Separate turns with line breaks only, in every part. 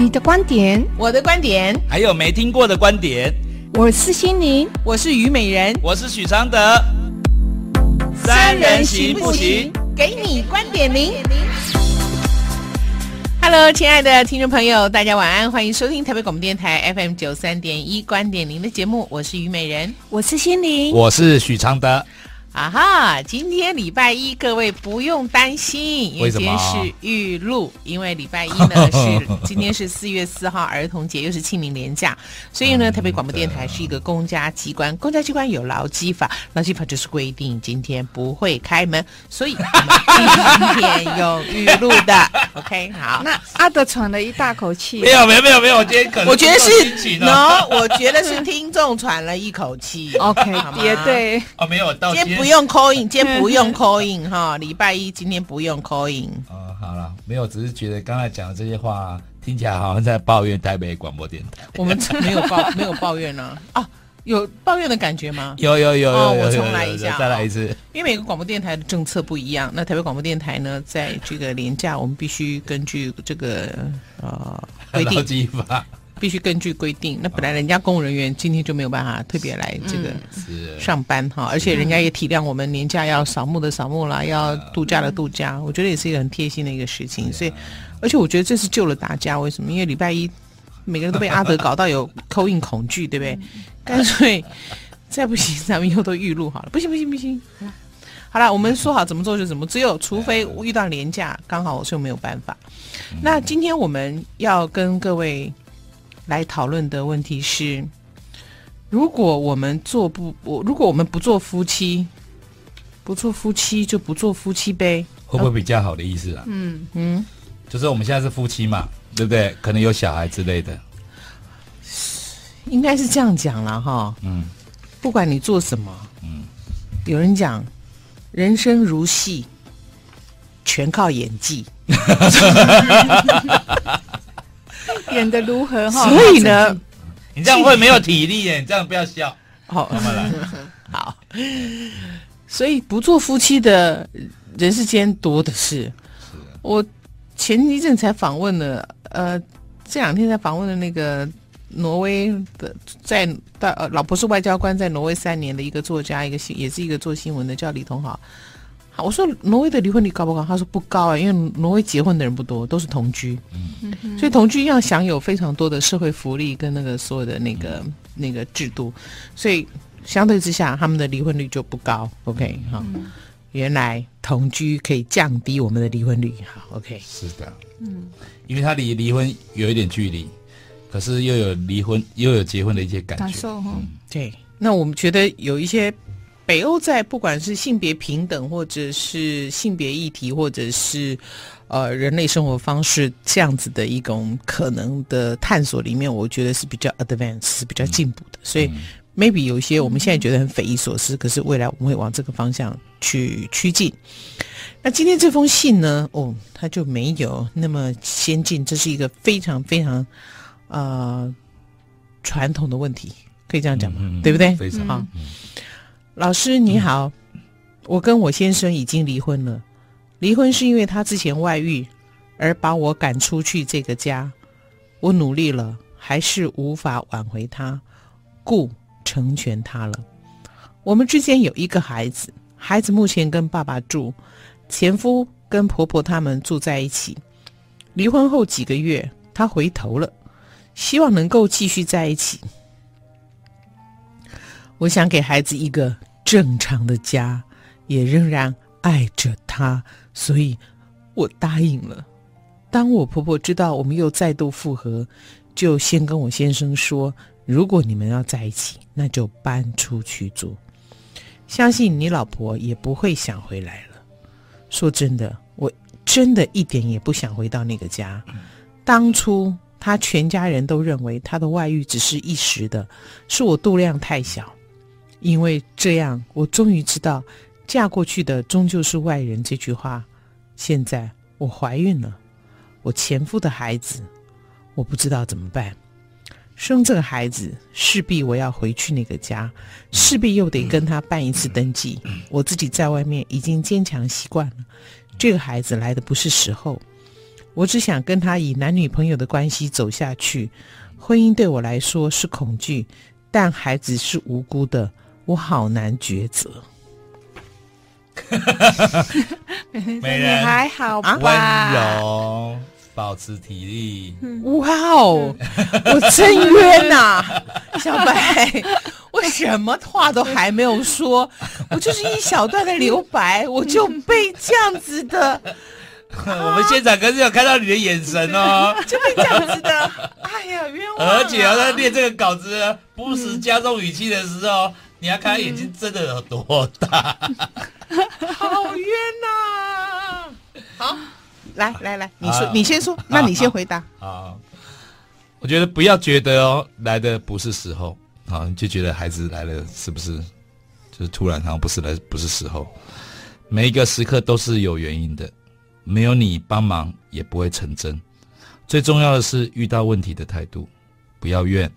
你的观点，
我的观点，
还有没听过的观点。
我是心灵，
我是虞美人，
我是许常德。三人行不行？
给你观点零。Hello，亲爱的听众朋友，大家晚安，欢迎收听台北广播电台 FM 九三点一观点零的节目，我是虞美人，
我是心灵，
我是许常德。
啊哈！今天礼拜一，各位不用担心，因为今天是预录，因为礼拜一呢 是今天是四月四号儿童节，又是清明连假，所以呢，台北广播电台是一个公家机关，公家机关有劳基法，劳基法就是规定今天不会开门，所以我们今天有预录的。OK，好。
那阿德喘了一大口气，
没有没有没有没有，我今天可能
我觉得是 no，我觉得是听众喘了一口气。
OK，也对。
哦，没有到今天。
不用 call in，今天不用 call in 哈，礼拜一今天不用 call in。
哦，好了，没有，只是觉得刚才讲的这些话听起来好像在抱怨台北广播电台。
我们没有抱，没有抱怨呢。啊，有抱怨的感觉吗？
有有有有。
哦，我重来一下，
再来一次。
因为每个广播电台的政策不一样，那台北广播电台呢，在这个廉价，我们必须根据这个呃规定。必须根据规定，那本来人家公务人员今天就没有办法特别来这个上班哈，而且人家也体谅我们年假要扫墓的扫墓啦，要度假的度假，我觉得也是一个很贴心的一个事情。所以，而且我觉得这是救了大家。为什么？因为礼拜一每个人都被阿德搞到有 call in 恐惧，对不对？干脆再不行，咱们以后都预录好了。不行不行不行，好了，我们说好怎么做就怎么，只有除非遇到年假，刚好我就没有办法。那今天我们要跟各位。来讨论的问题是：如果我们做不我，如果我们不做夫妻，不做夫妻就不做夫妻呗，
会不会比较好的意思啊？
嗯嗯，
就是我们现在是夫妻嘛，对不对？可能有小孩之类的，
应该是这样讲了哈。嗯，不管你做什么，嗯，有人讲人生如戏，全靠演技。
演的如何 哈？
所以呢，
你这样会没有体力耶！你这样不要笑。
好，慢慢来。好，所以不做夫妻的人世间多的是。是。我前一阵才访问了，呃，这两天才访问了那个挪威的，在大呃，老婆是外交官，在挪威三年的一个作家，一个新也是一个做新闻的，叫李同豪。我说挪威的离婚率高不高？他说不高啊，因为挪威结婚的人不多，都是同居，嗯，所以同居要享有非常多的社会福利跟那个所有的那个、嗯、那个制度，所以相对之下，他们的离婚率就不高。OK，好，嗯，原来同居可以降低我们的离婚率。好，OK，
是的，嗯，因为他离离婚有一点距离，可是又有离婚又有结婚的一些感觉，感受哈，嗯。
对，那我们觉得有一些。北欧在不管是性别平等，或者是性别议题，或者是呃人类生活方式这样子的一种可能的探索里面，我觉得是比较 advanced，是比较进步的。嗯、所以 maybe 有一些我们现在觉得很匪夷所思，可是未来我们会往这个方向去趋近。那今天这封信呢？哦，它就没有那么先进，这是一个非常非常呃传统的问题，可以这样讲吗？嗯嗯、对不对？
非常好。嗯
老师你好，我跟我先生已经离婚了。离婚是因为他之前外遇，而把我赶出去这个家。我努力了，还是无法挽回他，故成全他了。我们之间有一个孩子，孩子目前跟爸爸住，前夫跟婆婆他们住在一起。离婚后几个月，他回头了，希望能够继续在一起。我想给孩子一个。正常的家，也仍然爱着他，所以我答应了。当我婆婆知道我们又再度复合，就先跟我先生说：如果你们要在一起，那就搬出去住。相信你老婆也不会想回来了。说真的，我真的一点也不想回到那个家。当初他全家人都认为他的外遇只是一时的，是我度量太小。因为这样，我终于知道“嫁过去的终究是外人”这句话。现在我怀孕了，我前夫的孩子，我不知道怎么办。生这个孩子，势必我要回去那个家，势必又得跟他办一次登记。我自己在外面已经坚强习惯了，这个孩子来的不是时候。我只想跟他以男女朋友的关系走下去。婚姻对我来说是恐惧，但孩子是无辜的，我好难抉择。
美人
还好吧？
温柔，保持体力。
哇哦，我真冤呐、啊，小白，我什么话都还没有说，我就是一小段的留白，我就被这样子的。
我们现场可是有看到你的眼神哦，
就被这样子的。哎呀，冤枉！
而且要在念这个稿子，不时加重语气的时候，嗯、你要看他眼睛真的有多大。
好冤呐、啊！好，来来来，你说，你先说，那你先回答。
啊，我觉得不要觉得哦，来的不是时候，好，你就觉得孩子来了是不是？就是突然，好像不是来，不是时候。每一个时刻都是有原因的。没有你帮忙也不会成真。最重要的是遇到问题的态度，不要怨，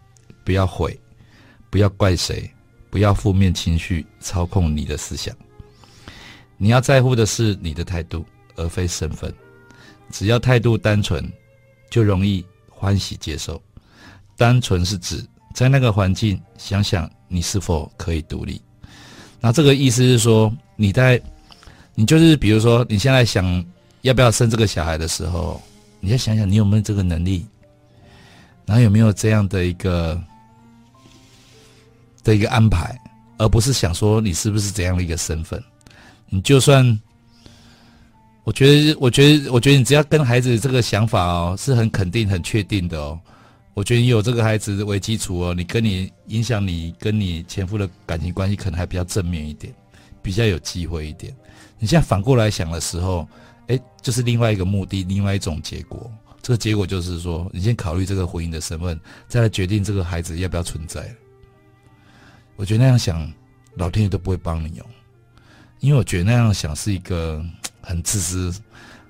不要悔，不要怪谁，不要负面情绪操控你的思想。你要在乎的是你的态度，而非身份。只要态度单纯，就容易欢喜接受。单纯是指在那个环境，想想你是否可以独立。那这个意思是说，你在，你就是比如说你现在想。要不要生这个小孩的时候，你要想想你有没有这个能力，然后有没有这样的一个的一个安排，而不是想说你是不是怎样的一个身份。你就算，我觉得，我觉得，我觉得你只要跟孩子这个想法哦，是很肯定、很确定的哦。我觉得你有这个孩子为基础哦，你跟你影响你跟你前夫的感情关系，可能还比较正面一点，比较有机会一点。你现在反过来想的时候。哎，就是另外一个目的，另外一种结果。这个结果就是说，你先考虑这个婚姻的身份，再来决定这个孩子要不要存在。我觉得那样想，老天爷都不会帮你哦，因为我觉得那样想是一个 很自私，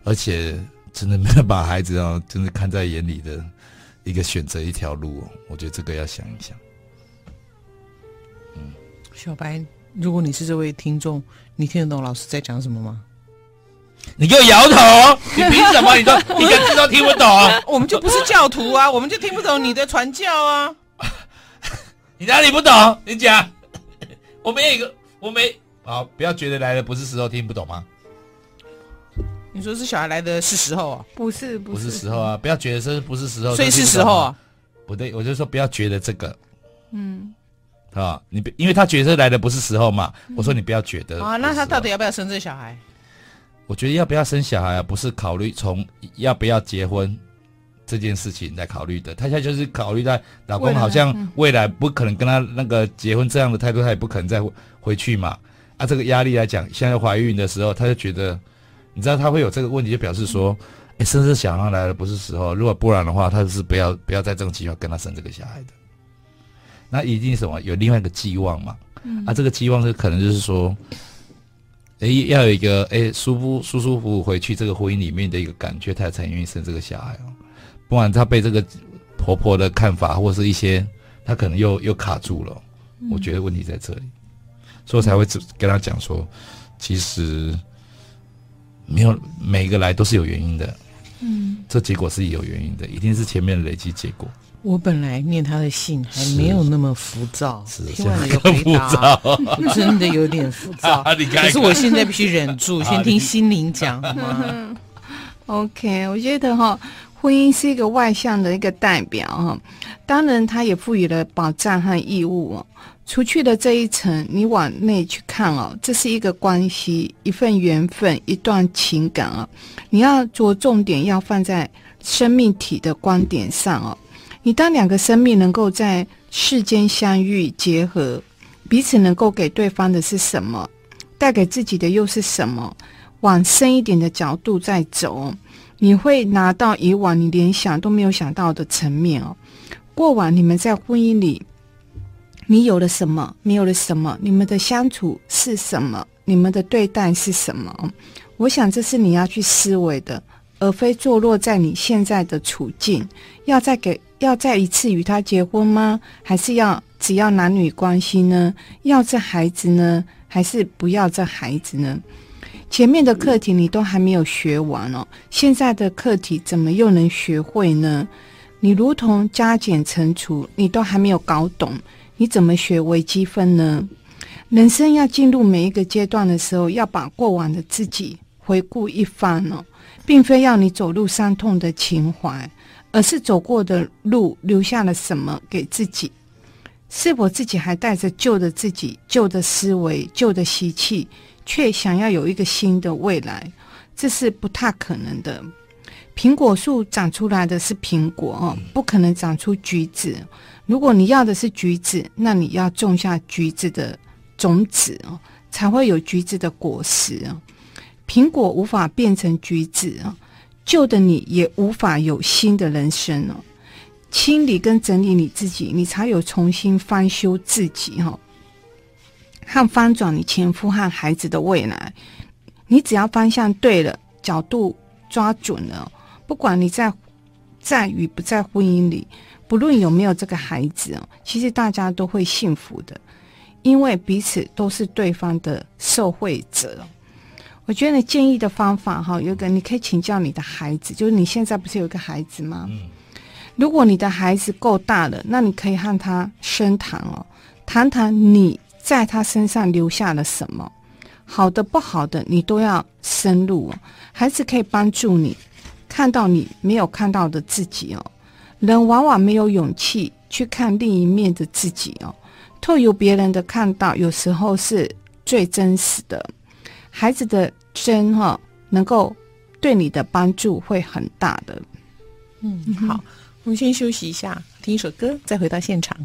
而且真的没有把孩子啊，真的看在眼里的一个选择一条路哦。我觉得这个要想一想。
嗯，小白，如果你是这位听众，你听得懂老师在讲什么吗？
你给我摇头！你凭什么？你说一个字都听不懂？
我们就不是教徒啊，我们就听不懂你的传教啊！
你哪里不懂？你讲。我没有一个，我没好，不要觉得来的不是时候听不懂吗？
你说是小孩来的是时候啊？
不是，不是，
不是时候啊！不要觉得这不是时候，
所以是时候啊？
不对，我就说不要觉得这个，嗯，啊，你因为他觉得来的不是时候嘛，我说你不要觉得
啊，那他到底要不要生这小孩？
我觉得要不要生小孩啊，不是考虑从要不要结婚这件事情来考虑的。他现在就是考虑在老公好像未来不可能跟他那个结婚这样的态度，他也不可能再回去嘛。啊，这个压力来讲，现在怀孕的时候，他就觉得，你知道他会有这个问题，就表示说，哎，生这小孩来的不是时候。如果不然的话，他就是不要不要在这种计划跟他生这个小孩的。那一定什么有另外一个寄望嘛？啊，这个寄望是可能就是说。哎，要有一个哎舒服舒舒服服回去这个婚姻里面的一个感觉，他才愿意生这个小孩哦。不然她被这个婆婆的看法或是一些，她可能又又卡住了。我觉得问题在这里，所以我才会跟他讲说，其实没有每一个来都是有原因的。嗯，这结果是有原因的，一定是前面累积结果。
我本来念他的信还没有那么浮躁，听完你的
浮躁，
真的有点浮躁。可是我现在必须忍住，先听心灵讲好吗？
OK，我觉得哈，婚姻是一个外向的一个代表哈，当然它也赋予了保障和义务哦。除去的这一层，你往内去看哦，这是一个关系，一份缘分，一段情感啊。你要着重点要放在生命体的观点上哦。你当两个生命能够在世间相遇结合，彼此能够给对方的是什么，带给自己的又是什么？往深一点的角度再走，你会拿到以往你连想都没有想到的层面哦。过往你们在婚姻里，你有了什么？没有了什么？你们的相处是什么？你们的对待是什么？我想这是你要去思维的，而非坐落在你现在的处境，要再给。要再一次与他结婚吗？还是要只要男女关系呢？要这孩子呢？还是不要这孩子呢？前面的课题你都还没有学完哦，现在的课题怎么又能学会呢？你如同加减乘除，你都还没有搞懂，你怎么学微积分呢？人生要进入每一个阶段的时候，要把过往的自己回顾一番哦，并非要你走入伤痛的情怀，而是走过的路留下了什么给自己。是否自己还带着旧的自己、旧的思维、旧的习气，却想要有一个新的未来？这是不太可能的。苹果树长出来的是苹果哦，不可能长出橘子。如果你要的是橘子，那你要种下橘子的种子哦，才会有橘子的果实哦。苹果无法变成橘子哦，旧的你也无法有新的人生哦。清理跟整理你自己，你才有重新翻修自己哈，和翻转你前夫和孩子的未来。你只要方向对了，角度抓准了，不管你在在与不在婚姻里，不论有没有这个孩子哦，其实大家都会幸福的，因为彼此都是对方的受惠者。我觉得你建议的方法哈，有个你可以请教你的孩子，就是你现在不是有个孩子吗？嗯如果你的孩子够大了，那你可以和他深谈哦，谈谈你在他身上留下了什么，好的不好的你都要深入。孩子可以帮助你看到你没有看到的自己哦。人往往没有勇气去看另一面的自己哦，透由别人的看到，有时候是最真实的。孩子的真哈，能够对你的帮助会很大的。
嗯，好。我们先休息一下，听一首歌，再回到现场。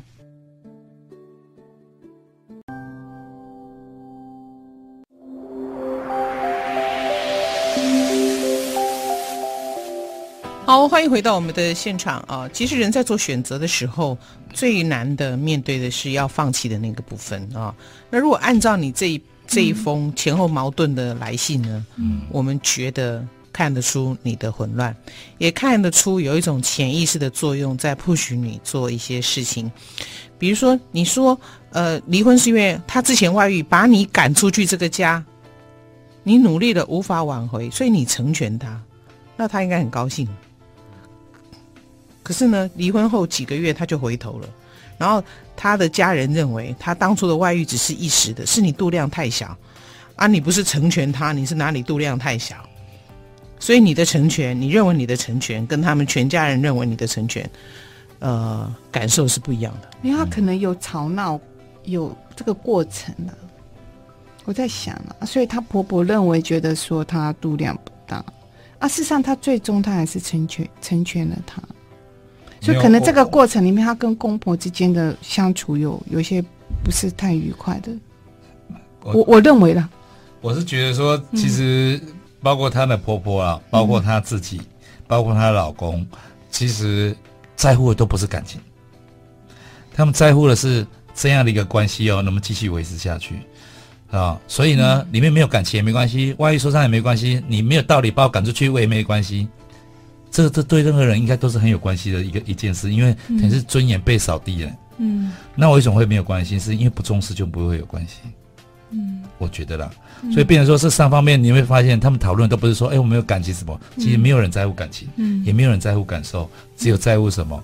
好，欢迎回到我们的现场啊！其实人在做选择的时候，最难的面对的是要放弃的那个部分啊。那如果按照你这一这一封前后矛盾的来信呢，嗯，我们觉得。看得出你的混乱，也看得出有一种潜意识的作用在 push 你做一些事情。比如说，你说，呃，离婚是因为他之前外遇，把你赶出去这个家，你努力了无法挽回，所以你成全他，那他应该很高兴。可是呢，离婚后几个月他就回头了，然后他的家人认为他当初的外遇只是一时的，是你度量太小啊，你不是成全他，你是哪里度量太小？所以你的成全，你认为你的成全，跟他们全家人认为你的成全，呃，感受是不一样的。
因为他可能有吵闹，有这个过程啊。我在想啊，所以她婆婆认为觉得说她度量不大啊，事实上她最终她还是成全成全了她。所以可能这个过程里面，她跟公婆之间的相处有有些不是太愉快的。我我，我认为啦，
我是觉得说其实。包括她的婆婆啊，包括她自己，嗯、包括她的老公，其实在乎的都不是感情，他们在乎的是这样的一个关系哦，能不能继续维持下去啊？所以呢，嗯、里面没有感情也没关系，外遇受伤也没关系，你没有道理把我赶出去，我也没关系。这这对任何人应该都是很有关系的一个一件事，因为等于是尊严被扫地了。嗯，那为什么会没有关系？是因为不重视就不会有关系。嗯，我觉得啦，所以变成说是三方面，你会发现他们讨论都不是说，哎，我没有感情什么，其实没有人在乎感情，嗯，也没有人在乎感受，只有在乎什么，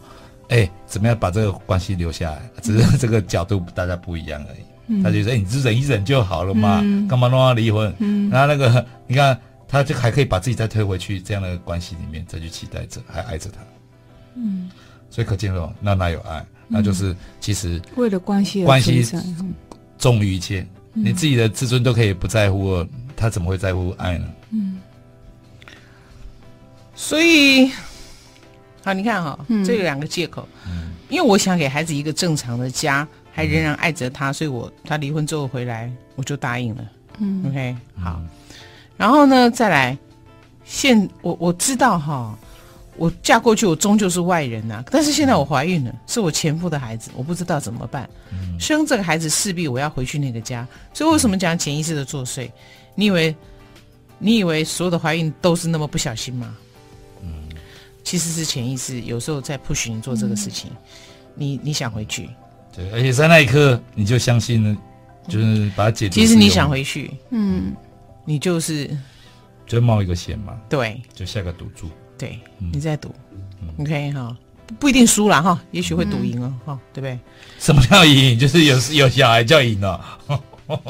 哎，怎么样把这个关系留下来，只是这个角度大家不一样而已。他就说，哎，你就忍一忍就好了嘛，干嘛弄到离婚？嗯，然后那个你看，他就还可以把自己再推回去这样的关系里面，再去期待着，还爱着他，嗯，所以可见说，那哪有爱？那就是其实
为了关系，
关系重于一切。你自己的自尊都可以不在乎，他怎么会在乎爱呢？嗯，
所以，好，你看哈，嗯、这有两个借口。嗯，因为我想给孩子一个正常的家，还仍然爱着他，所以我他离婚之后回来，我就答应了。嗯，OK，好。然后呢，再来，现我我知道哈。我嫁过去，我终究是外人呐、啊。但是现在我怀孕了，是我前夫的孩子，我不知道怎么办。嗯、生这个孩子势必我要回去那个家，所以为什么讲潜意识的作祟？你以为你以为所有的怀孕都是那么不小心吗？嗯，其实是潜意识有时候在 push 你做这个事情。嗯、你你想回去，
对，而且在那一刻你就相信了，就是把它解决。
其实你想回去，嗯。你就是
就冒一个险嘛，
对
就下个赌注。
对，
嗯
你在赌、o k 哈，不一定输了哈，也许会赌赢了哈，
嗯
对不对？
什么叫赢？就是有有小孩叫赢了。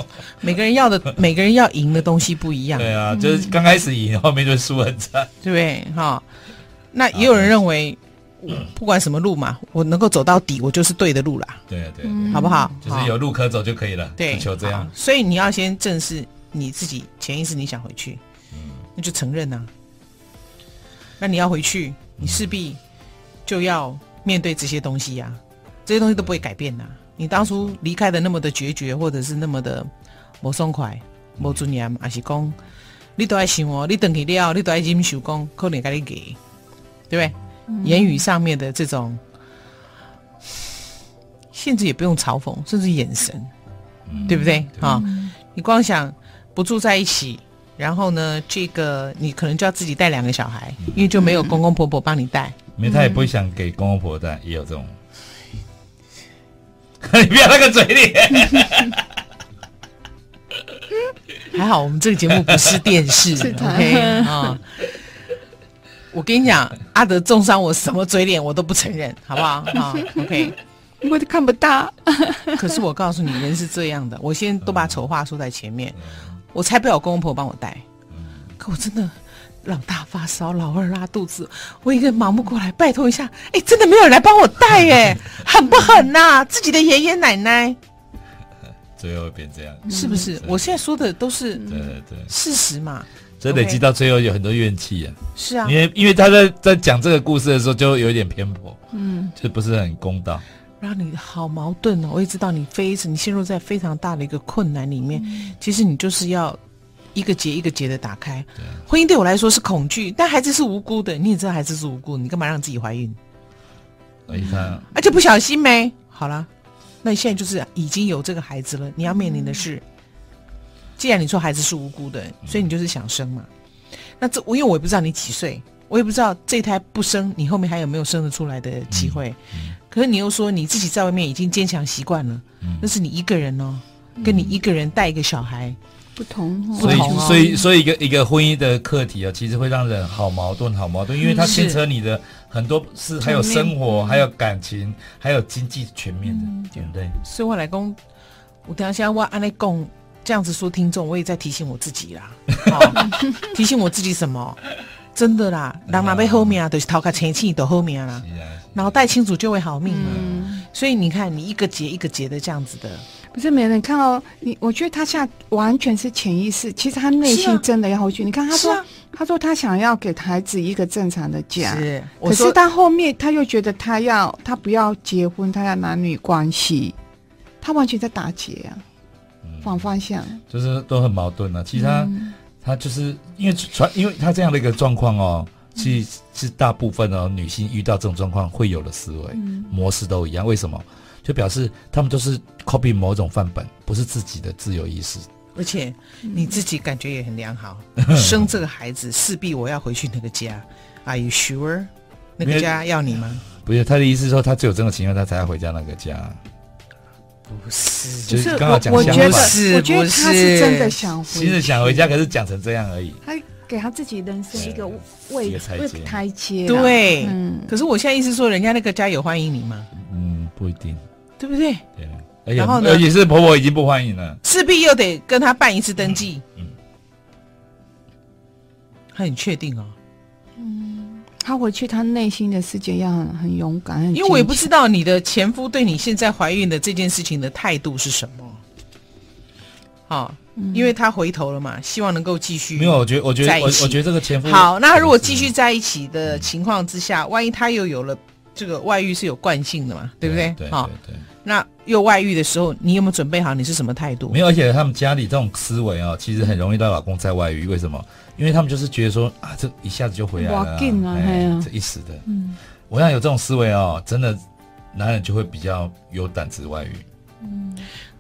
每个人要的 每个人要赢的东西不一样，
对啊，就是刚开始赢，后面就输很惨。
对不对？哈，那也有人认为，不管什么路嘛，我能够走到底，我就是对的路啦，
对啊，对啊，
嗯
对啊
好不好？
就是有路可走就可以了。
对，
只求这
样。所以你要先正视你自己潜意识，你想回去，那就承认呐、那你要回去，你势必就要面对这些东西呀、这些东西都不会改变呐、你当初离开的那么的决绝，或者是那么的不爽快、不尊严，还是讲你都爱想哦，你等去了，你都爱忍受讲，可能给你给，对不对？言语上面的这种，甚至也不用嘲讽，甚至眼神，对不对？啊、你光想不住在一起，然后呢，这个你可能就要自己带两个小孩，因为就没有公公婆婆帮你带。
因为他也不想给公公婆婆带，也有这种。你不要那个嘴脸。
还好我们这个节目不是电视
是
，OK 啊、我跟你讲，阿德重伤我什么嘴脸我都不承认，好不好？啊，OK。
我都看不到。
可是我告诉你，人是这样的，我先都把丑话说在前面，我才不要公公婆婆帮我带。可我真的老大发烧，老二拉肚子，我一个人忙不过来，拜托一下，哎，真的没有人来帮我带，哎，狠不狠呐、自己的爷爷奶奶
最后会变这样。
是不是？我现在说的都是
对对对，
事实嘛。
所以累积到最后有很多怨气啊。
是啊
因，为因为他在在讲这个故事的时候就有一点偏颇，嗯，就不是很公道。
让你好矛盾哦。我也知道你非常，你陷入在非常大的一个困难里面。其实你就是要一个结一个结的打开。婚姻对我来说是恐惧，但孩子是无辜的。你也知道孩子是无辜，你干嘛让自己怀孕？
所以他
而且不小心没好了，那你现在就是已经有这个孩子了，你要面临的是，既然你说孩子是无辜的，所以你就是想生嘛。那这我因为我也不知道你几岁，我也不知道这胎不生，你后面还有没有生得出来的机会。可是你又说你自己在外面已经坚强习惯了，那是你一个人哦，跟你一个人带一个小孩，
不同哦，
所以
不同哦。
所以所以一个一个婚姻的课题啊，其实会让人好矛盾，好矛盾，因为它牵扯你的很多事，还有生活，还有感情，还有经济全面的，对不对？
所以我来讲，我等一下我按来讲这样子说，听众我也在提醒我自己啦，哦、提醒我自己什么？真的啦，人若要好命，就是头壳清醒就好命啦，
是啊
脑袋清楚就会好命嘛。
嗯，
所以你看，你一个结一个结的这样子的，
不是没人看到你。我觉得他现在完全是潜意识，其实他
内
心真的要回去。你看他
说，啊
他说他想要给孩子一个正常的家，
是，
可是他后面他又觉得他要他不要结婚，他要男女关系，他完全在打结啊，反方向。
就是都很矛盾啊。其实他、
嗯
他就是因为传，因为他这样的一个状况哦，其实是大部分哦女性遇到这种状况会有的思维、模式都一样。为什么？就表示他们都是 copy 某种范本，不是自己的自由意识。
而且你自己感觉也很良好，生这个孩子势必我要回去那个家，Are you sure？那个家要你吗？
不是他的意思是说，他只有这种情况，他才要回家那个家。
不是，
就
就是是
刚好讲
我，我觉得
相反
是
我觉得他
是
是真的想回
其实想回家，可是讲成这样而已。
他给他自己人生一个
一
位
个台阶
位台阶。
对。
嗯，
可是我现在意思说，人家那个家有欢迎你吗？
嗯，不一定。
对不对？
对，而且
然后呢
而且是婆婆已经不欢迎了。
势必又得跟他办一次登记。
嗯
他很确定哦，
他回去，他内心的世界要很很勇敢，很
因为我也不知道你的前夫对你现在怀孕的这件事情的态度是什么。好、因为他回头了嘛，希望能够继续。
没有，我觉得，我觉得，我我觉得这个前夫
好，那他如果继续在一起的情况之下，万一他又有了这个外遇是有惯性的嘛，对不对？
对
好，
对对，
那又外遇的时候，你有没有准备好？你是什么态度？
没有，而且他们家里这种思维啊，其实很容易让老公在外遇。为什么？因为他们就是觉得说啊，这一下子就回来了哎
啊，
这一时的。嗯，我想有这种思维哦，真的，男人就会比较有胆子外遇，嗯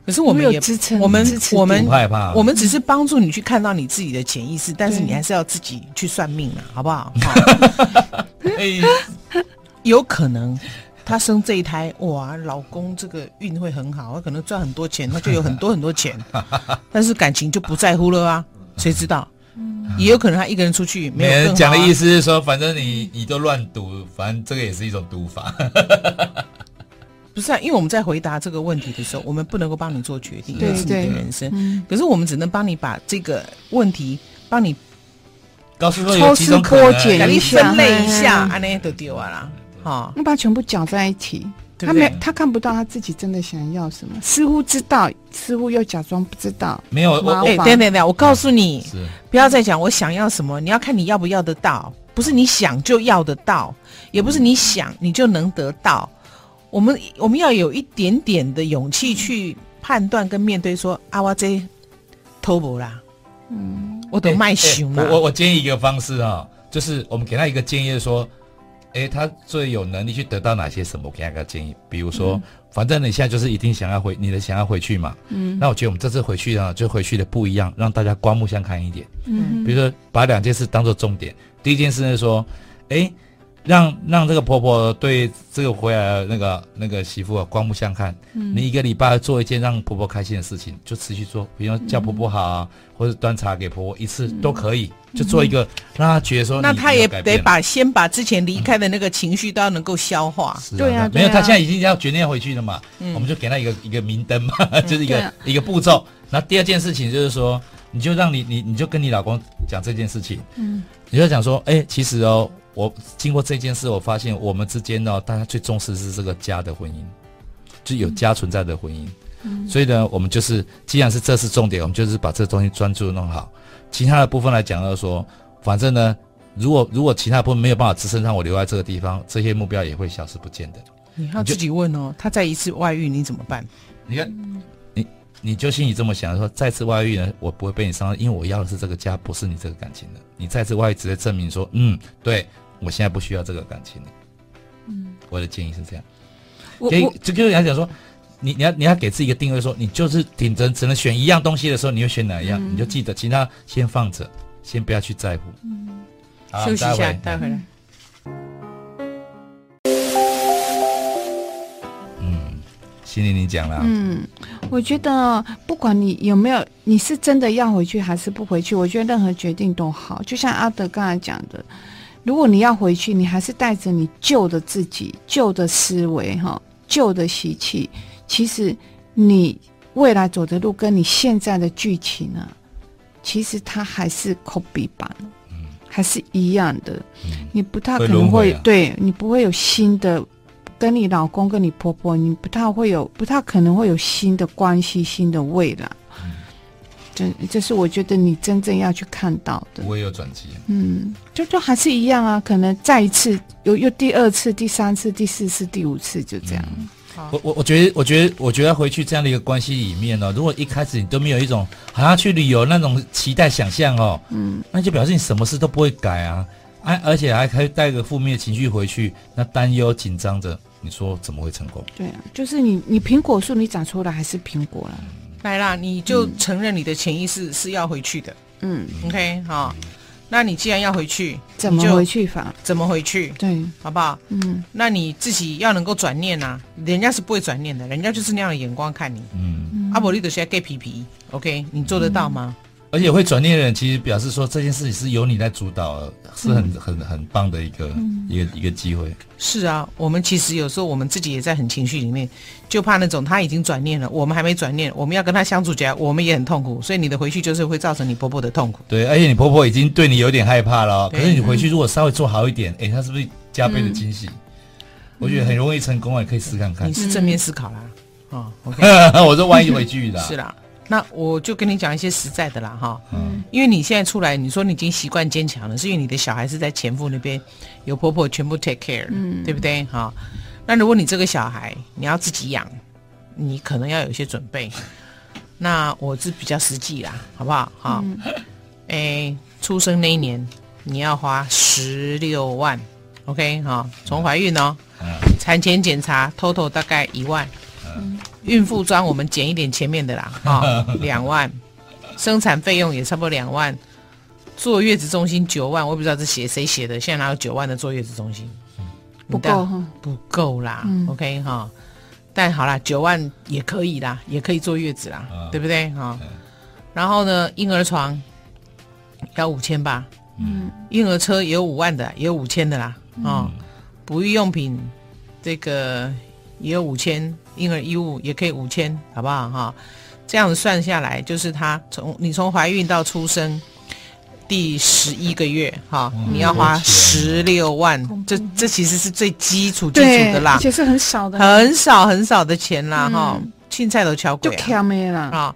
可是我们也
有支撑
我
们
我们
不害怕。
我们只是帮助你去看到你自己的潜意识，但是你还是要自己去算命啊，好不好？有可能他生这一胎，哇，老公这个运会很好，他可能赚很多钱，他就有很多很多钱，但是感情就不在乎了啊。谁知道？也有可能他一个人出去，没有人
讲的意思是说，反正你你都乱赌，反正这个也是一种赌法。
不是啊，因为我们在回答这个问题的时候，我们不能够帮你做决定，
对，
这是你的人生。可是我们只能帮你把这个问题帮你
告诉说有几种可能，
给你分类一下，安内都丢完了，好，
那把它全部搅在一起。他没，他看不到他自己真的想要什么，似乎知道，似乎又假装不知道。
没有，
哎，等等等，我告诉你，不要再讲我想要什么，你要看你要不要得到，不是你想就要得到，也不是你想你就能得到。我们我们要有一点点的勇气去判断跟面对说，说啊，我这偷不啦，嗯，我都卖熊了。
我我建议一个方式啊，就是我们给他一个建议，说，哎，他最有能力去得到哪些什么？我给他一个建议，比如说，嗯、反正你现在就是一定想要回你的想要回去嘛，嗯，那我觉得我们这次回去呢，就回去的不一样，让大家刮目相看一点，嗯，比如说把两件事当做重点，第一件事是说，哎。让让这个婆婆对这个回来的那个那个媳妇啊刮目相看。嗯，你一个礼拜做一件让婆婆开心的事情，就持续做，比如叫婆婆好啊，嗯、或者端茶给婆婆一次都可以，嗯、就做一个让她觉得说。
那她也得把先把之前离开的那个情绪都要能够消化。
是啊，对啊，没有，她现在已经要决定要回去了嘛。嗯，我们就给她一个一个明灯嘛，嗯、就是一个、啊、一个步骤。那第二件事情就是说，你就让你你你就跟你老公讲这件事情。嗯，你就讲说，哎，其实哦。我经过这件事，我发现我们之间呢，大家最重视是这个家的婚姻，就有家存在的婚姻。嗯，所以呢，我们就是既然是这是重点，我们就是把这个东西专注弄好。其他的部分来讲，就是说，反正呢，如果如果其他部分没有办法支撑让我留在这个地方，这些目标也会消失不见的。
你要自己问哦，他再一次外遇你怎么办？
你看，你你就心里这么想说，再次外遇呢，我不会被你伤害，因为我要的是这个家，不是你这个感情的。你再次外遇，直接证明说，嗯，对。我现在不需要这个感情了。嗯，我的建议是这样。我就就就是想讲说，你你要你要给自己一个定位，说你就是顶着只能选一样东西的时候，你会选哪一样？嗯、你就记得其他先放着，先不要去在乎。嗯，
好，休息一下，待会来。
嗯，心里你讲了。
嗯，我觉得不管你有没有，你是真的要回去还是不回去，我觉得任何决定都好。就像阿德刚才讲的。如果你要回去，你还是带着你旧的自己、旧的思维、哈、旧的习气，其实你未来走的路跟你现在的剧情呢，其实它还是 copy 版，嗯，还是一样的，嗯，你不太可能会，会啊，对你不会有新的，跟你老公、跟你婆婆，你不太会有，不太可能会有新的关系、新的未来。这这是我觉得你真正要去看到的。
我也有转机。
嗯，就就还是一样啊，可能再一次，有又第二次、第三次、第四次、第五次，就这样。嗯、
我我我觉得，我觉得，我觉得回去这样的一个关系里面呢、哦，如果一开始你都没有一种好像去旅游那种期待、想象哦，嗯，那就表示你什么事都不会改啊，而而且还可以带个负面情绪回去，那担忧、紧张着，你说怎么会成功？
对啊，就是你你苹果树你长出来还是苹果了。嗯
来啦，你就承认你的潜意识是要回去的。嗯，OK，好，那你既然要回去，
怎么回去法？
怎么回去？
对，
好不好？嗯，那你自己要能够转念啊，人家是不会转念的，人家就是那样的眼光看你。嗯，阿伯利德现在 gay 皮皮，OK，你做得到吗？
而且会转念的人，其实表示说这件事情是由你来主导，是很很很棒的一个、嗯、一个一个机会。
是啊，我们其实有时候我们自己也在很情绪里面，就怕那种他已经转念了，我们还没转念，我们要跟他相处起来，我们也很痛苦。所以你的回去就是会造成你婆婆的痛苦。
对，而且你婆婆已经对你有点害怕了。对可是你回去如果稍微做好一点，哎、嗯，他是不是加倍的惊喜？嗯、我觉得很容易成功，啊可以试看看。
你是正面思考啦，哦
，OK，我说万一回去的。
是啦。那我就跟你讲一些实在的啦，哈，嗯，因为你现在出来，你说你已经习惯坚强了，是因为你的小孩是在前夫那边，有婆婆全部 take care，嗯，对不对？哈，那如果你这个小孩你要自己养，你可能要有一些准备。那我是比较实际啦，好不好？哈，哎，出生那一年你要花十六万，OK，哈，从怀孕哦，产前检查 total 大概一万。孕妇装我们减一点前面的啦，啊、哦，两万，生产费用也差不多两万，坐月子中心九万，我也不知道这写谁写的，现在哪有九万的坐月子中心？
不够，
不够啦。嗯、OK 哈、哦，但好啦，九万也可以啦，也可以坐月子啦，嗯、对不对？哈？哦嗯、然后呢，婴儿床要五千吧？
嗯，
婴儿车也有五万的，也有五千的啦。哦，哺育用品这个也有五千，婴儿衣物也可以五千，好不好？哈，这样子算下来，就是他从你从怀孕到出生第十一个月，哈，你要花十六万，这这其实是最基础基础的啦，
而且是很少的，
很少很少的钱啦，哈，青菜都敲贵
就敲没了
啊。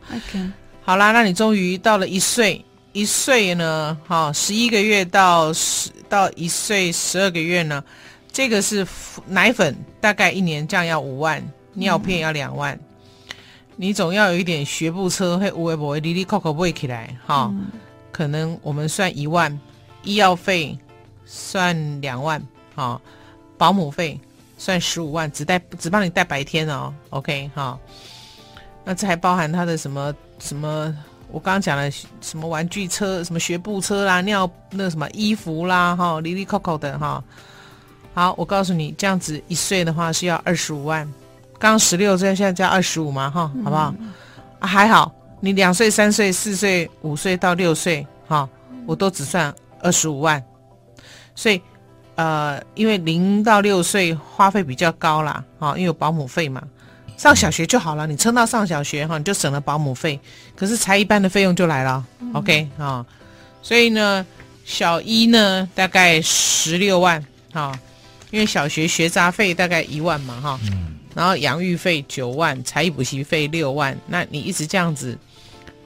好啦，那你终于到了一岁。一岁呢，哈，十一个月到十到一岁十二个月呢，这个是奶粉，大概一年这样要五万，尿片要两万，嗯、你总要有一点学步车，会无微不微，哩哩扣扣不会起来，哈，嗯、可能我们算一万，医药费算两万，哈，保姆费算十五万，只带只帮你带白天哦，OK，哈，那这还包含他的什么什么？我刚刚讲了什么玩具车、什么学步车啦、尿那什么衣服啦，哈，哩哩扣扣的哈。好，我告诉你，这样子一岁的话是要二十五万，刚刚十六岁，现在加二十五嘛，哈，好不好？嗯啊、还好，你两岁、三岁、四岁、五岁到六岁，哈，我都只算二十五万。所以，呃，因为零到六岁花费比较高啦，哈，因为有保姆费嘛。上小学就好了，你撑到上小学哈，你就省了保姆费。可是才一般的费用就来了，嗯，OK 啊，所以呢，小一呢大概十六万哈，因为小学学杂费大概一万嘛哈，然后养育费九万，才艺补习费六万，那你一直这样子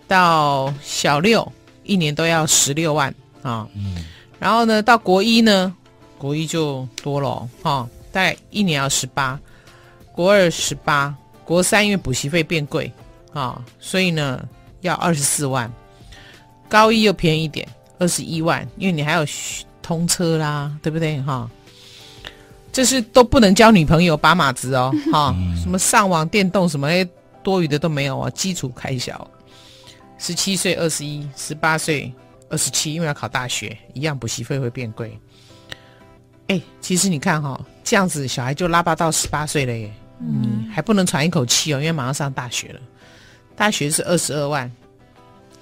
到小六，一年都要十六万啊，然后呢到国一呢，国一就多了哈，大概一年要十八，国二十八。国三因为补习费变贵啊，所以呢要二十四万。高一又便宜一点，二十一万，因为你还有通车啦，对不对哈？这是都不能交女朋友把马子哦，哈，什么上网、电动什么那些多余的都没有啊，基础开销。十七岁二十一，十八岁二十七，因为要考大学，一样补习费会变贵。哎，其实你看哈，这样子小孩就拉巴到十八岁了耶。嗯，还不能喘一口气哦，因为马上上大学了。大学是二十二万，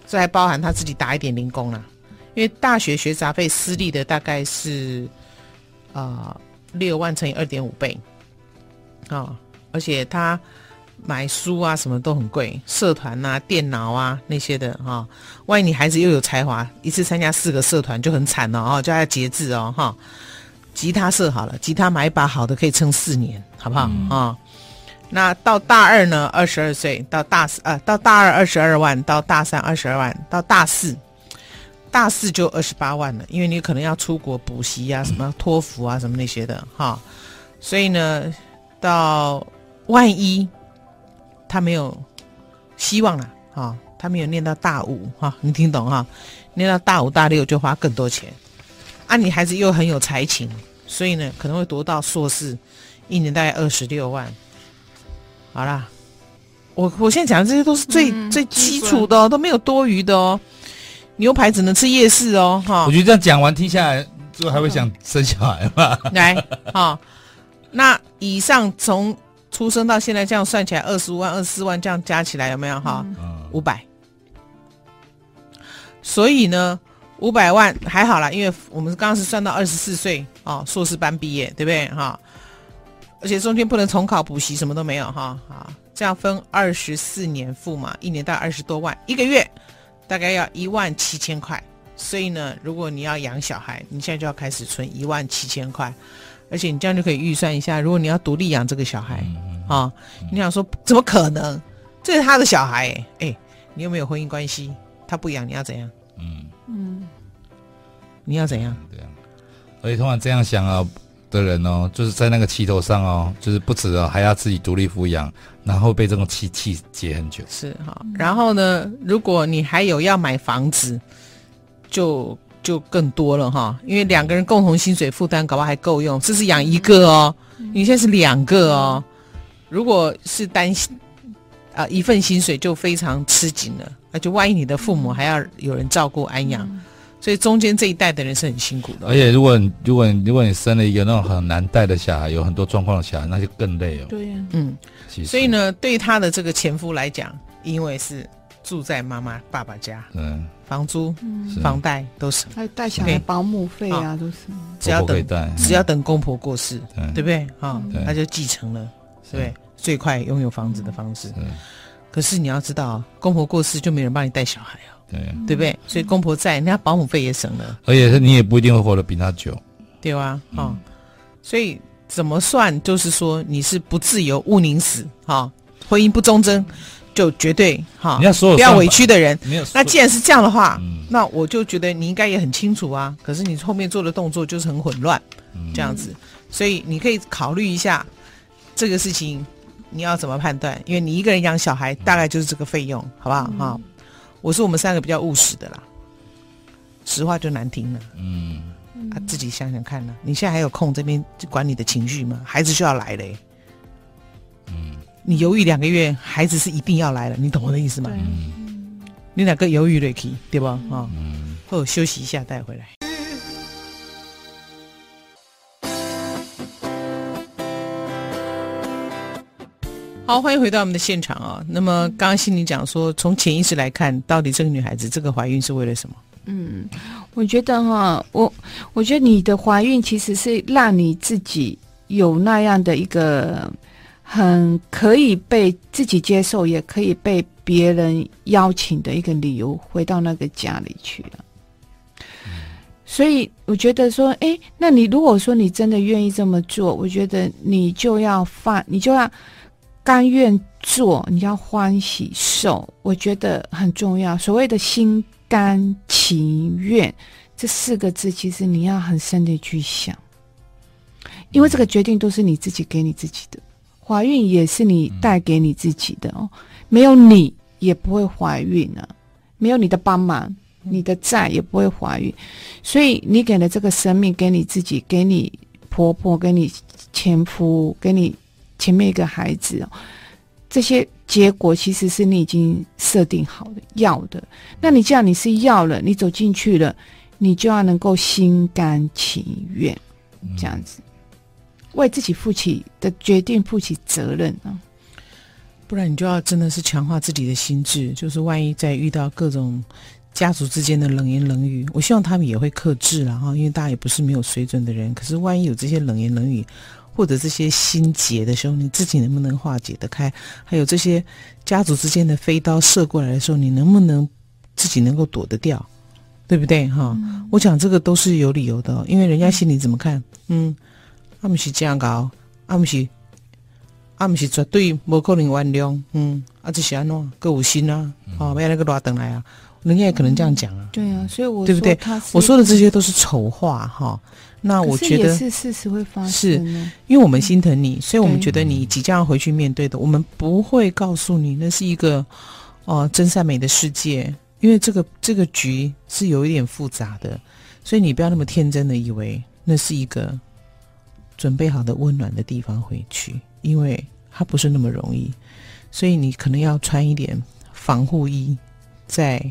这还包含他自己打一点零工啦。因为大学学杂费，私立的大概是啊六万乘以二点五倍啊、哦，而且他买书啊什么都很贵，社团啊、电脑啊那些的哈、哦。万一你孩子又有才华，一次参加四个社团就很惨了哦，就要节制哦哈、哦。吉他社好了，吉他买一把好的可以撑四年，好不好啊？那到大二呢？二十二岁到大四啊，到大二二十二万，到大三二十二万，到大四，大四就二十八万了。因为你可能要出国补习啊，什么 托福啊，什么那些的哈。所以呢，到万一他没有希望了啊，他没有念到大五哈，你听懂哈？念到大五大六就花更多钱。啊，你孩子又很有才情，所以呢，可能会读到硕士，一年大概二十六万。好啦，我我现在讲的这些都是最、嗯、最基础的哦，都没有多余的哦。牛排只能吃夜市哦，哈。
我觉得这样讲完听下来，之后还会想生小孩吧？
来，哈，那以上从出生到现在这样算起来，二十五万、二十四万这样加起来有没有哈？五百、嗯。所以呢，五百万还好啦，因为我们刚刚是算到二十四岁哦，硕士班毕业，对不对哈？而且中间不能重考补习，什么都没有哈。好，这样分二十四年付嘛，一年大概二十多万，一个月大概要一万七千块。所以呢，如果你要养小孩，你现在就要开始存一万七千块。而且你这样就可以预算一下，如果你要独立养这个小孩啊、嗯哦，你想说怎么可能？这是他的小孩哎，哎，你又没有婚姻关系，他不养你要怎样？嗯嗯，你要怎样？对啊，
而且通常这样想啊。的人哦，就是在那个气头上哦，就是不止哦，还要自己独立抚养，然后被这种气气结很久。
是哈，然后呢，如果你还有要买房子，就就更多了哈，因为两个人共同薪水负担，搞不好还够用。这是养一个哦，你现在是两个哦。如果是单啊一份薪水就非常吃紧了，那就万一你的父母还要有人照顾安养。所以中间这一代的人是很辛苦的，
而且如果你如果你如果你生了一个那种很难带的小孩，有很多状况的小孩，那就更累哦。
对呀，嗯，所以呢，对他的这个前夫来讲，因为是住在妈妈爸爸家，
嗯，
房租、
是
房贷都是，
还有带小孩保姆费啊，都是。
只要等只要等公婆过世，
嗯。
对不对？啊
对，
他就继承了，对？最快拥有房子的方式。
嗯，
可是你要知道，公婆过世就没人帮你带小孩啊，
对，
对不对？所以公婆在，人家保姆费也省了，
而且是你也不一定会活得比他久，
对吧？啊，所以怎么算，就是说你是不自由勿宁死，哈，婚姻不忠贞，就绝对哈，
你要所有
不要委屈的人。那既然是这样的话，
嗯。
那我就觉得你应该也很清楚啊。可是你后面做的动作就是很混乱，
嗯。
这样子，所以你可以考虑一下这个事情，你要怎么判断？因为你一个人养小孩，大概就是这个费用，好不好？哈、我是我们三个比较务实的啦，实话就难听了。
嗯，
啊，自己想想看呢、你现在还有空这边管你的情绪吗？孩子就要来嘞。
嗯，
你犹豫两个月，孩子是一定要来了，你懂我的意思吗？
对，
你两个犹豫了去，对吧？啊、
嗯，
或者休息一下，带回来。好，欢迎回到我们的现场啊、那么刚刚心里讲说，从潜意识来看，到底这个女孩子这个怀孕是为了什么？
嗯，我觉得哈，我我觉得你的怀孕其实是让你自己有那样的一个很可以被自己接受，也可以被别人邀请的一个理由，回到那个家里去了。所以我觉得说，哎，那你如果说你真的愿意这么做，我觉得你就要放，你就要甘愿做，你要欢喜受，我觉得很重要。所谓的心甘情愿这四个字，其实你要很深的去想，因为这个决定都是你自己给你自己的，怀孕也是你带给你自己的哦，没有你也不会怀孕啊，没有你的帮忙。你的债也不会怀孕，所以你给了这个生命，给你自己，给你婆婆，给你前夫，给你前面一个孩子，这些结果其实是你已经设定好的要的。那你既然你是要了，你走进去了，你就要能够心甘情愿，这样子为自己负起的决定负起责任啊。
不然你就要真的是强化自己的心智，就是万一再遇到各种。家族之间的冷言冷语，我希望他们也会克制了哈，因为大家也不是没有水准的人。可是万一有这些冷言冷语，或者这些心结的时候，你自己能不能化解得开？还有这些家族之间的飞刀射过来的时候，你能不能自己能够躲得掉？对不对哈？嗯、我讲这个都是有理由的，因为人家心里怎么看？嗯，阿姆是这样搞，阿姆是阿姆是绝对不可能原谅。嗯，啊这是安怎？各有心啊，哦，要那个拉登来啊。人家也可能这样讲啊，
对啊，所以我
对不对？我说的这些都是丑话哈。那我觉得
是事实会发生，
是因为我们心疼你，所以我们觉得你即将要回去面对的，我们不会告诉你那是一个哦、呃、真善美的世界，因为这个这个局是有一点复杂的，所以你不要那么天真的以为那是一个准备好的温暖的地方回去，因为它不是那么容易，所以你可能要穿一点防护衣，在。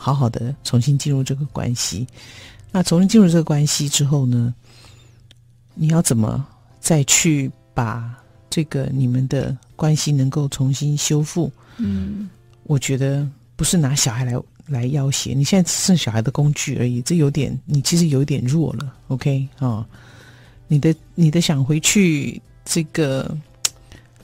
好好的重新进入这个关系，那重新进入这个关系之后呢，你要怎么再去把这个你们的关系能够重新修复？嗯，我觉得不是拿小孩来来要挟，你现在只剩小孩的工具而已，这有点你其实有点弱了。OK 啊、哦，你的你的想回去这个。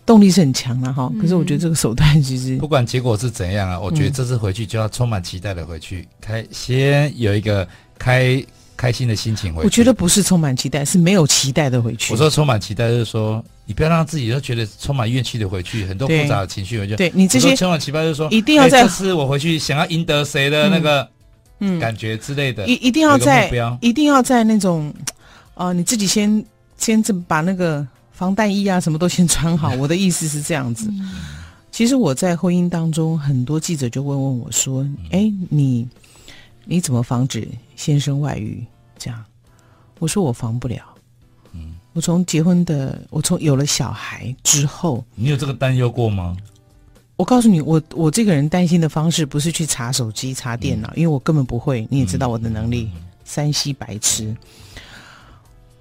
动力是很强的哈，可是我觉得这个手段其实
不管结果是怎样啊，我觉得这次回去就要充满期待的回去，开先有一个开开心的心情回去。
我觉得不是充满期待，是没有期待的回去。
我说充满期待就是说，你不要让自己都觉得充满怨气的回去，很多复杂的情绪回去。
对你这些
充满期待就是说，
一定要在
这次我回去想要赢得谁的那个嗯感觉之类的，
一一定要在一定要在那种啊，你自己先先这把那个。防弹衣啊，什么都先穿好。我的意思是这样子。嗯、其实我在婚姻当中，很多记者就问问我说：“哎，你你怎么防止先生外遇？”这样，我说我防不了。嗯，我从结婚的，我从有了小孩之后，
你有这个担忧过吗？
我告诉你，我我这个人担心的方式不是去查手机、查电脑，嗯、因为我根本不会。你也知道我的能力，山西白痴。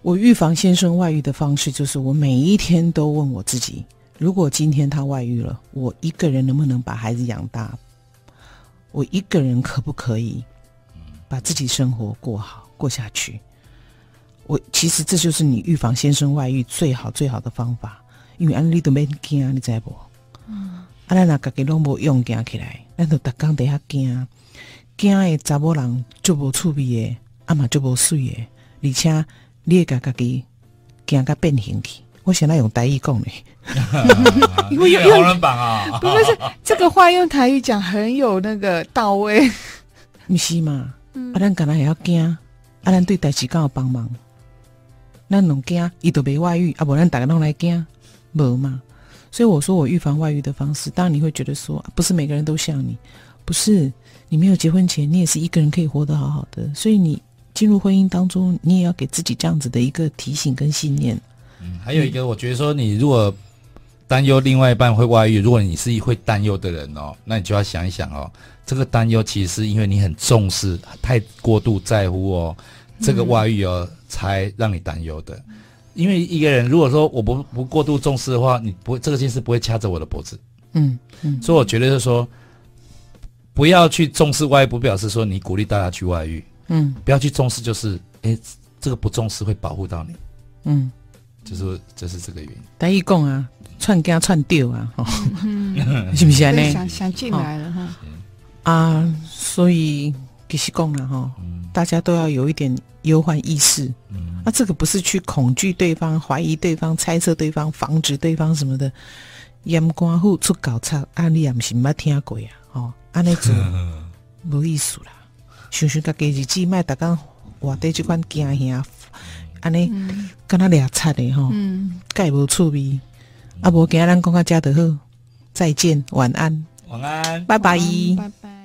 我预防先生外遇的方式，就是我每一天都问我自己：如果今天他外遇了，我一个人能不能把孩子养大？我一个人可不可以把自己生活过好过下去？我其实这就是你预防先生外遇最好最好的方法，因为安利都没惊，你知不？嗯，啊，咱那个给拢无用惊起来，咱都逐工在遐惊，惊的查某人就无趣味的，阿嘛就无水的，而且你会甲家己惊甲变形去。我现在用台语讲嘞，
因为用人版啊，
不是这个话用台语讲很有那个到位，
不是嘛？啊，咱干那还要惊？啊，咱对代志刚有帮忙，咱拢惊，伊都没外遇，啊，不然大家拢来惊，无嘛？所以我说我预防外遇的方式，当然你会觉得说，不是每个人都像你，不是你没有结婚前，你也是一个人可以活得好好的，所以你进入婚姻当中，你也要给自己这样子的一个提醒跟信念。
嗯，还有一个，我觉得说，你如果担忧另外一半会外遇，如果你是会担忧的人哦，那你就要想一想哦，这个担忧其实是因为你很重视，太过度在乎哦，这个外遇哦，才让你担忧的。因为一个人如果说我不不过度重视的话，你不这个件事不会掐着我的脖子。
嗯嗯，
所以我觉得就是说，不要去重视外遇，不表示说你鼓励大家去外遇。
嗯，
不要去重视，就是哎，这个不重视会保护到你。
嗯。
就是就是这个原因。
等于讲啊，串家串掉啊，哦、是不是呢？
想想进来了哈、哦。
啊，所以其实讲了哈，大家都要有一点忧患意识。嗯。啊，这个不是去恐惧对方、怀疑对方、猜测对方、防止对方什么的。阎官户出搞差，啊，你也不是没听过呀？哦，安尼做 没意思啦。想想家己日子，莫逐工活在这款惊吓。安尼，敢若掠贼的吼，介无趣味，啊无今日咱讲到遮就好，再见，晚安，
晚安，
拜拜，
拜拜。